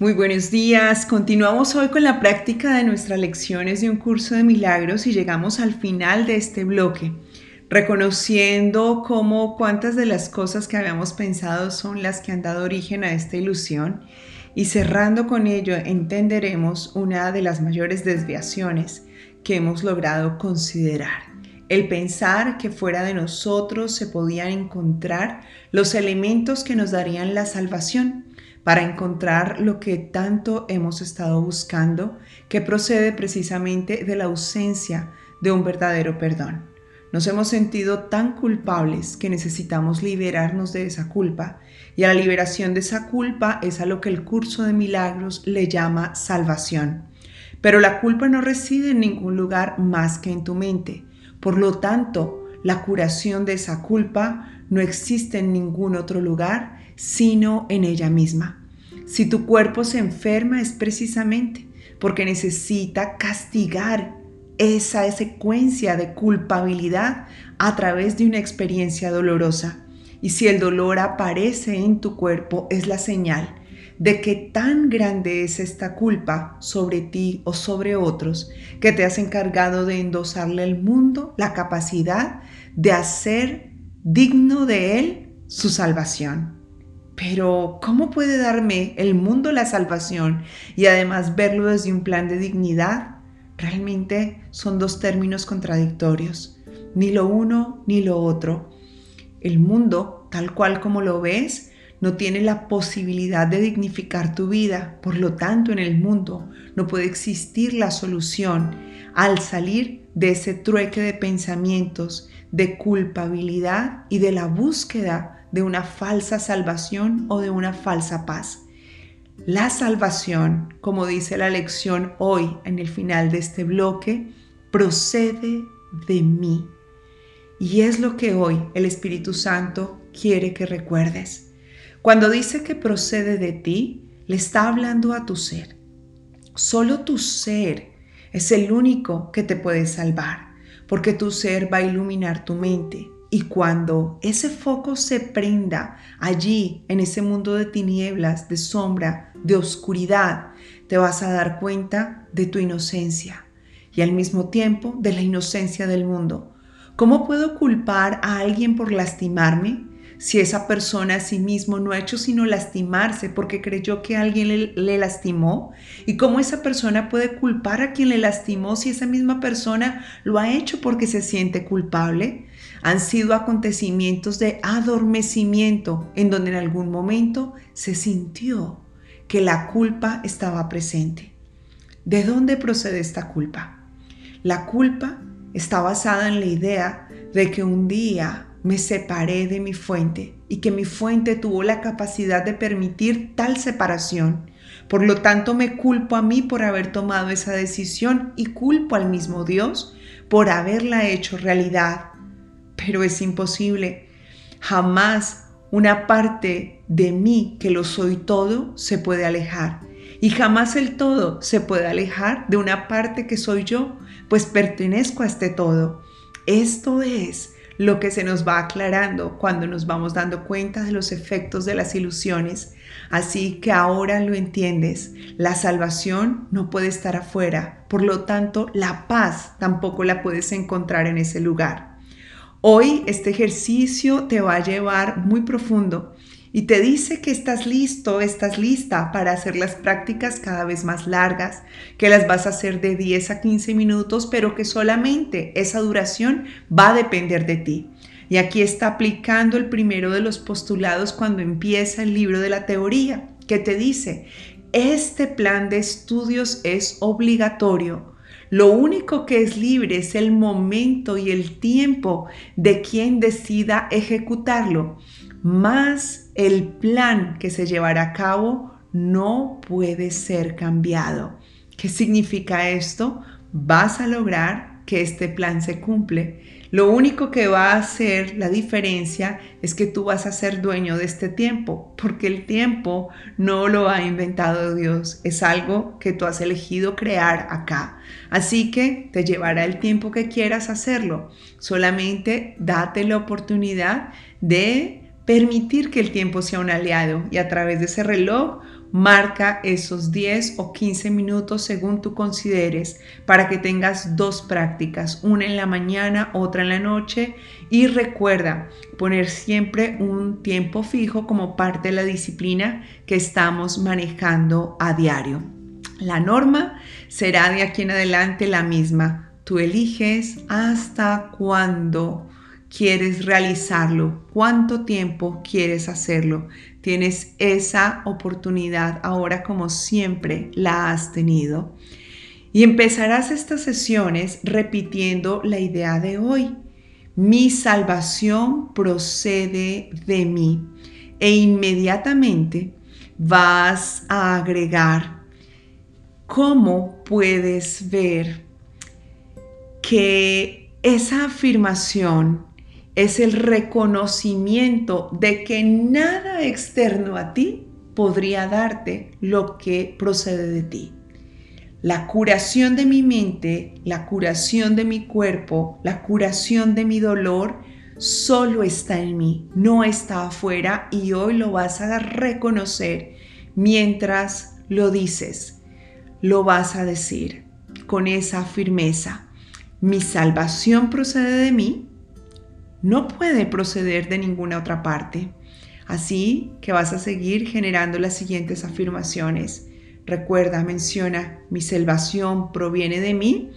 Muy buenos días. Continuamos hoy con la práctica de nuestras lecciones de un curso de milagros y llegamos al final de este bloque, reconociendo cómo cuántas de las cosas que habíamos pensado son las que han dado origen a esta ilusión y cerrando con ello entenderemos una de las mayores desviaciones que hemos logrado considerar. El pensar que fuera de nosotros se podían encontrar los elementos que nos darían la salvación para encontrar lo que tanto hemos estado buscando, que procede precisamente de la ausencia de un verdadero perdón. Nos hemos sentido tan culpables que necesitamos liberarnos de esa culpa y a la liberación de esa culpa es a lo que el curso de milagros le llama salvación. Pero la culpa no reside en ningún lugar más que en tu mente. Por lo tanto, la curación de esa culpa no existe en ningún otro lugar sino en ella misma. Si tu cuerpo se enferma es precisamente porque necesita castigar esa secuencia de culpabilidad a través de una experiencia dolorosa. Y si el dolor aparece en tu cuerpo es la señal de que tan grande es esta culpa sobre ti o sobre otros que te has encargado de endosarle al mundo la capacidad de hacer digno de él su salvación. Pero, ¿cómo puede darme el mundo la salvación y además verlo desde un plan de dignidad? Realmente son dos términos contradictorios, ni lo uno ni lo otro. El mundo, tal cual como lo ves, no tiene la posibilidad de dignificar tu vida, por lo tanto en el mundo no puede existir la solución al salir de ese trueque de pensamientos, de culpabilidad y de la búsqueda de una falsa salvación o de una falsa paz. La salvación, como dice la lección hoy en el final de este bloque, procede de mí. Y es lo que hoy el Espíritu Santo quiere que recuerdes. Cuando dice que procede de ti, le está hablando a tu ser. Solo tu ser es el único que te puede salvar, porque tu ser va a iluminar tu mente, y cuando ese foco se prenda allí, en ese mundo de tinieblas, de sombra, de oscuridad, te vas a dar cuenta de tu inocencia y al mismo tiempo de la inocencia del mundo. ¿Cómo puedo culpar a alguien por lastimarme si esa persona a sí mismo no ha hecho sino lastimarse porque creyó que alguien le, lastimó? ¿Y cómo esa persona puede culpar a quien le lastimó si esa misma persona lo ha hecho porque se siente culpable? Han sido acontecimientos de adormecimiento en donde en algún momento se sintió que la culpa estaba presente. ¿De dónde procede esta culpa? La culpa está basada en la idea de que un día me separé de mi fuente y que mi fuente tuvo la capacidad de permitir tal separación. Por lo tanto, me culpo a mí por haber tomado esa decisión y culpo al mismo Dios por haberla hecho realidad pero es imposible. Jamás una parte de mí que lo soy todo se puede alejar. Y jamás el todo se puede alejar de una parte que soy yo, pues pertenezco a este todo. Esto es lo que se nos va aclarando cuando nos vamos dando cuenta de los efectos de las ilusiones. Así que ahora lo entiendes. La salvación no puede estar afuera. Por lo tanto, la paz tampoco la puedes encontrar en ese lugar. Hoy este ejercicio te va a llevar muy profundo y te dice que estás listo, estás lista para hacer las prácticas cada vez más largas, que las vas a hacer de 10 a 15 minutos, pero que solamente esa duración va a depender de ti. Y aquí está aplicando el primero de los postulados cuando empieza el libro de la teoría, que te dice, este plan de estudios es obligatorio lo único que es libre es el momento y el tiempo de quien decida ejecutarlo, más el plan que se llevará a cabo no puede ser cambiado. ¿Qué significa esto? Vas a lograr que este plan se cumple lo único que va a hacer la diferencia es que tú vas a ser dueño de este tiempo, porque el tiempo no lo ha inventado Dios, es algo que tú has elegido crear acá. Así que te llevará el tiempo que quieras hacerlo. Solamente date la oportunidad de permitir que el tiempo sea un aliado y a través de ese reloj Marca esos 10 o 15 minutos según tú consideres para que tengas dos prácticas, una en la mañana, otra en la noche y recuerda poner siempre un tiempo fijo como parte de la disciplina que estamos manejando a diario. La norma será de aquí en adelante la misma. Tú eliges hasta cuándo quieres realizarlo, cuánto tiempo quieres hacerlo. Tienes esa oportunidad ahora como siempre la has tenido. Y empezarás estas sesiones repitiendo la idea de hoy. Mi salvación procede de mí. E inmediatamente vas a agregar cómo puedes ver que esa afirmación es el reconocimiento de que nada externo a ti podría darte lo que procede de ti. La curación de mi mente, la curación de mi cuerpo, la curación de mi dolor, solo está en mí, no está afuera y hoy lo vas a reconocer mientras lo dices. Lo vas a decir con esa firmeza. Mi salvación procede de mí, no puede proceder de ninguna otra parte. Así que vas a seguir generando las siguientes afirmaciones. Recuerda, menciona, mi salvación proviene de mí.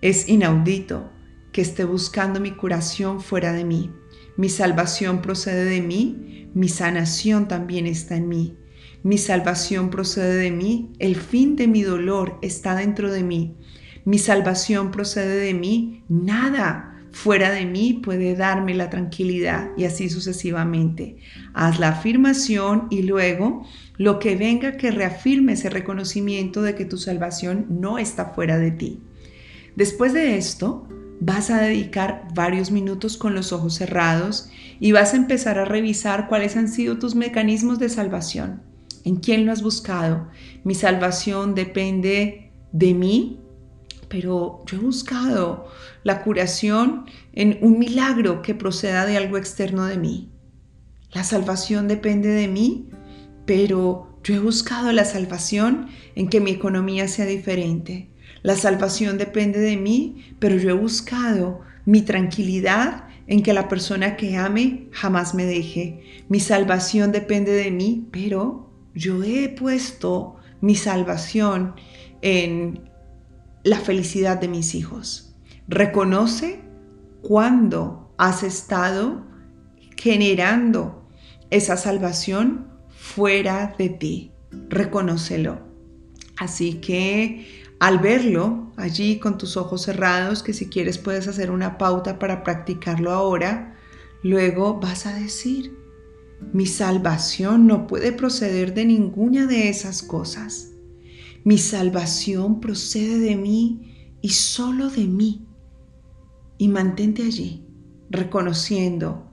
Es inaudito que esté buscando mi curación fuera de mí. Mi salvación procede de mí, mi sanación también está en mí. Mi salvación procede de mí, el fin de mi dolor está dentro de mí. Mi salvación procede de mí, nada fuera de mí puede darme la tranquilidad y así sucesivamente. Haz la afirmación y luego lo que venga que reafirme ese reconocimiento de que tu salvación no está fuera de ti. Después de esto, vas a dedicar varios minutos con los ojos cerrados y vas a empezar a revisar cuáles han sido tus mecanismos de salvación. ¿En quién lo has buscado? Mi salvación depende de mí, pero yo he buscado la curación en un milagro que proceda de algo externo de mí. La salvación depende de mí, pero yo he buscado la salvación en que mi economía sea diferente. La salvación depende de mí, pero yo he buscado mi tranquilidad en que la persona que ame jamás me deje. Mi salvación depende de mí, pero yo he puesto mi salvación en la felicidad de mis hijos. Reconoce cuando has estado generando esa salvación fuera de ti. Reconócelo. Así que al verlo allí con tus ojos cerrados, que si quieres puedes hacer una pauta para practicarlo ahora, luego vas a decir, mi salvación no puede proceder de ninguna de esas cosas. Mi salvación procede de mí y solo de mí. Y mantente allí, reconociendo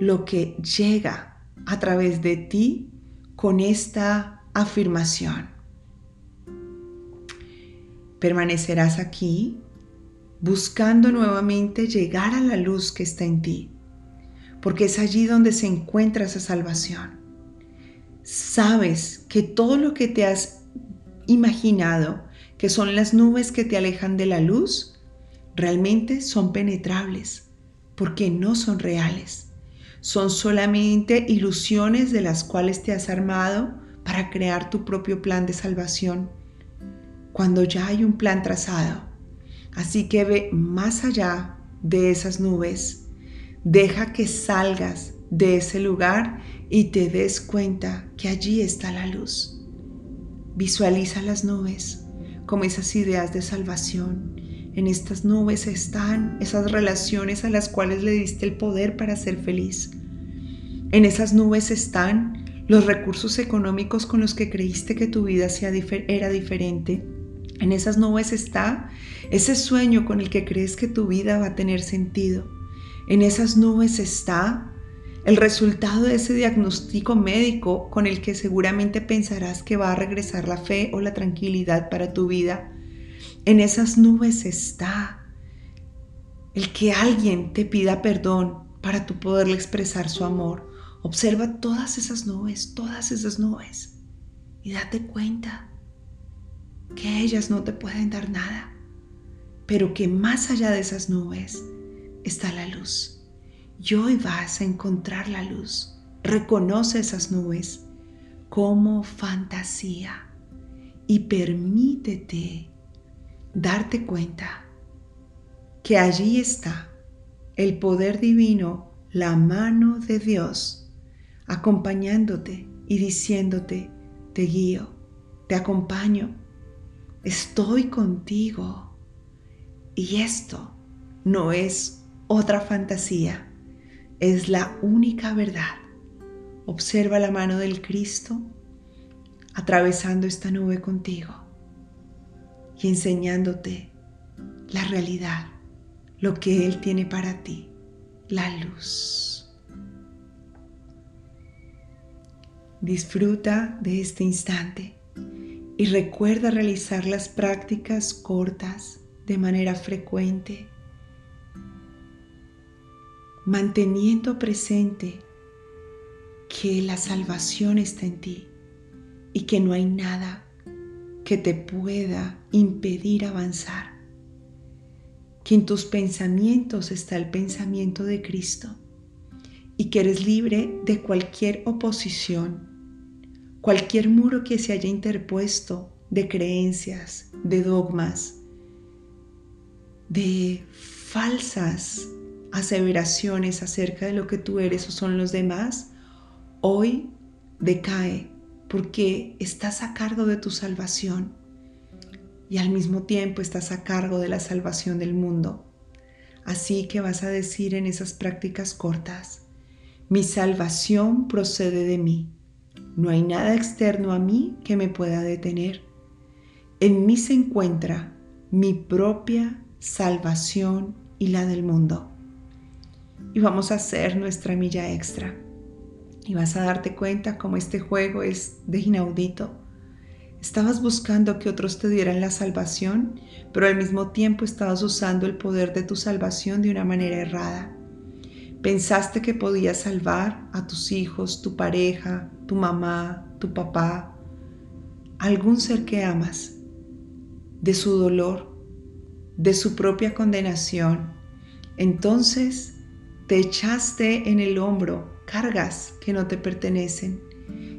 lo que llega a través de ti con esta afirmación. Permanecerás aquí buscando nuevamente llegar a la luz que está en ti, porque es allí donde se encuentra esa salvación. Sabes que todo lo que te has imaginado que son las nubes que te alejan de la luz, realmente son penetrables, porque no son reales. Son solamente ilusiones de las cuales te has armado para crear tu propio plan de salvación, cuando ya hay un plan trazado. Así que ve más allá de esas nubes. Deja que salgas de ese lugar y te des cuenta que allí está la luz. Visualiza las nubes como esas ideas de salvación. En estas nubes están esas relaciones a las cuales le diste el poder para ser feliz. En esas nubes están los recursos económicos con los que creíste que tu vida era diferente. En esas nubes está ese sueño con el que crees que tu vida va a tener sentido. En esas nubes está el resultado de ese diagnóstico médico con el que seguramente pensarás que va a regresar la fe o la tranquilidad para tu vida. En esas nubes está el que alguien te pida perdón para tu poderle expresar su amor. Observa todas esas nubes, todas esas nubes. y date cuenta que ellas no te pueden dar nada, pero que más allá de esas nubes está la luz. Y hoy vas a encontrar la luz. Reconoce esas nubes como fantasía y permítete darte cuenta que allí está el poder divino, la mano de Dios, acompañándote y diciéndote, te guío, te acompaño, estoy contigo. Y esto no es otra fantasía, es la única verdad. Observa la mano del Cristo atravesando esta nube contigo y enseñándote la realidad, lo que Él tiene para ti, la luz. Disfruta de este instante y recuerda realizar las prácticas cortas de manera frecuente, manteniendo presente que la salvación está en ti y que no hay nada que te pueda impedir avanzar. Que en tus pensamientos está el pensamiento de Cristo y que eres libre de cualquier oposición, cualquier muro que se haya interpuesto de creencias, de dogmas, de falsas aseveraciones acerca de lo que tú eres o son los demás, hoy decae porque estás a cargo de tu salvación y al mismo tiempo estás a cargo de la salvación del mundo. Así que vas a decir en esas prácticas cortas, mi salvación procede de mí. No hay nada externo a mí que me pueda detener. En mí se encuentra mi propia salvación y la del mundo. Y vamos a hacer nuestra milla extra y vas a darte cuenta cómo este juego es de inaudito. Estabas buscando que otros te dieran la salvación, pero al mismo tiempo estabas usando el poder de tu salvación de una manera errada. Pensaste que podías salvar a tus hijos, tu pareja, tu mamá, tu papá, algún ser que amas, de su dolor, de su propia condenación. Entonces te echaste en el hombro cargas que no te pertenecen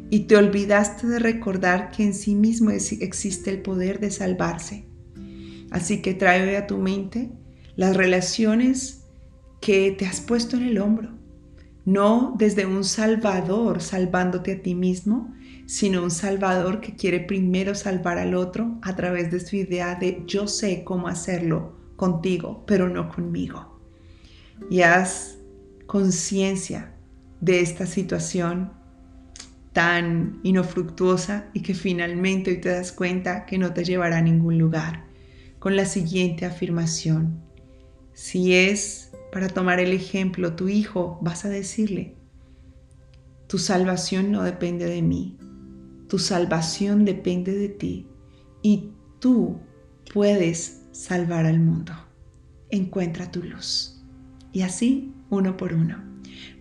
y te olvidaste de recordar que en sí mismo existe el poder de salvarse. Así que trae a tu mente las relaciones que te has puesto en el hombro, no desde un salvador salvándote a ti mismo, sino un salvador que quiere primero salvar al otro a través de su idea de yo sé cómo hacerlo contigo, pero no conmigo. Y haz conciencia de esta situación tan inofructuosa y que finalmente hoy te das cuenta que no te llevará a ningún lugar. Con la siguiente afirmación, si es para tomar el ejemplo tu hijo, vas a decirle, tu salvación no depende de mí, tu salvación depende de ti y tú puedes salvar al mundo. Encuentra tu luz. Y así, uno por uno.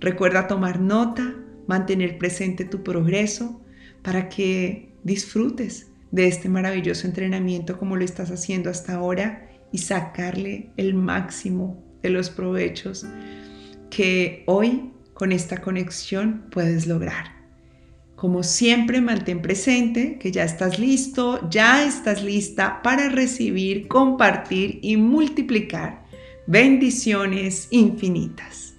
Recuerda tomar nota, mantener presente tu progreso para que disfrutes de este maravilloso entrenamiento como lo estás haciendo hasta ahora y sacarle el máximo de los provechos que hoy con esta conexión puedes lograr. Como siempre, mantén presente que ya estás listo, ya estás lista para recibir, compartir y multiplicar bendiciones infinitas.